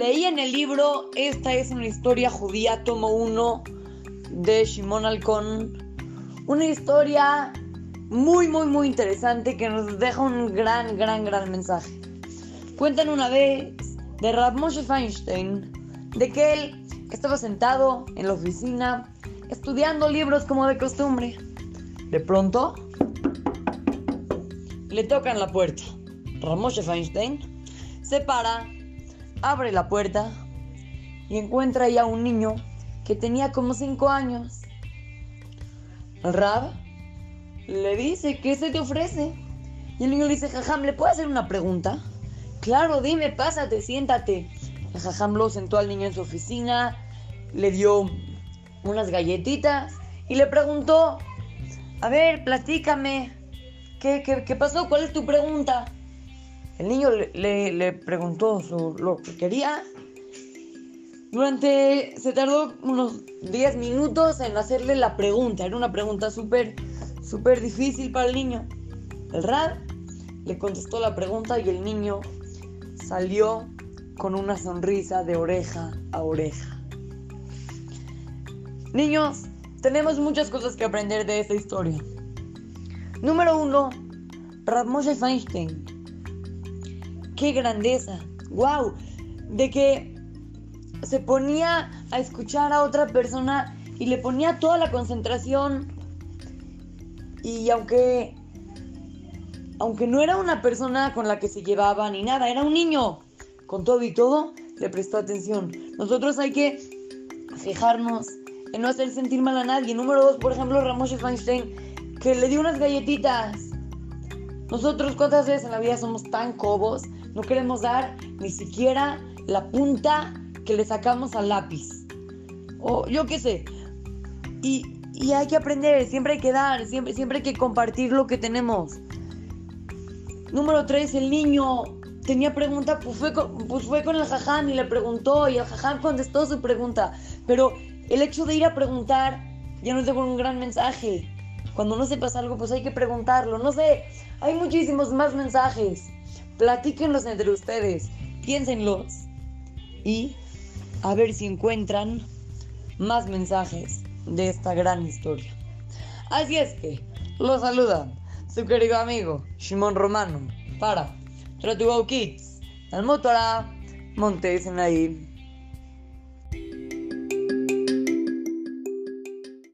Leí en el libro Esta es una historia judía, tomo 1 de Shimon Alcón. Una historia muy, muy, muy interesante que nos deja un gran, gran, gran mensaje. Cuentan una vez de Rav Moshe Feinstein de que él estaba sentado en la oficina estudiando libros como de costumbre. De pronto le tocan la puerta. Rav Moshe Feinstein se para abre la puerta y encuentra ahí a un niño que tenía como 5 años. Rab le dice, ¿qué se te ofrece? Y el niño le dice, Jajam, ¿le puedo hacer una pregunta? Claro, dime, pásate, siéntate. El Jajam lo sentó al niño en su oficina, le dio unas galletitas y le preguntó, a ver, platícame, ¿qué, qué pasó? ¿Cuál es tu pregunta? El niño le, preguntó lo que quería. Durante, se tardó unos 10 minutos en hacerle la pregunta. Era una pregunta súper, súper difícil para el niño. El Rad le contestó la pregunta y el niño salió con una sonrisa de oreja a oreja. Niños, tenemos muchas cosas que aprender de esta historia. Número uno, Rav Moshe Feinstein qué grandeza, wow, de que se ponía a escuchar a otra persona y le ponía toda la concentración y aunque aunque no era una persona con la que se llevaba ni nada, era un niño, con todo y todo, le prestó atención. Nosotros hay que fijarnos en no hacer sentir mal a nadie. Número dos, por ejemplo, Ramos Weinstein, que le dio unas galletitas. Nosotros, ¿cuántas veces en la vida somos tan cobos no queremos dar ni siquiera la punta que le sacamos al lápiz. O yo qué sé. Y, hay que aprender, siempre hay que dar, siempre, siempre hay que compartir lo que tenemos. Número 3, el niño tenía pregunta, pues fue, con, pues fue con el jajam y le preguntó y el jajam contestó su pregunta. Pero el hecho de ir a preguntar ya nos dejó un gran mensaje. Cuando no sepas algo, pues hay que preguntarlo. No sé, hay muchísimos más mensajes. Platíquenlos entre ustedes, piénsenlos y a ver si encuentran más mensajes de esta gran historia. Así es que los saluda su querido amigo Shimon Romano para Tratugo Kids, al Motora Montes en ahí.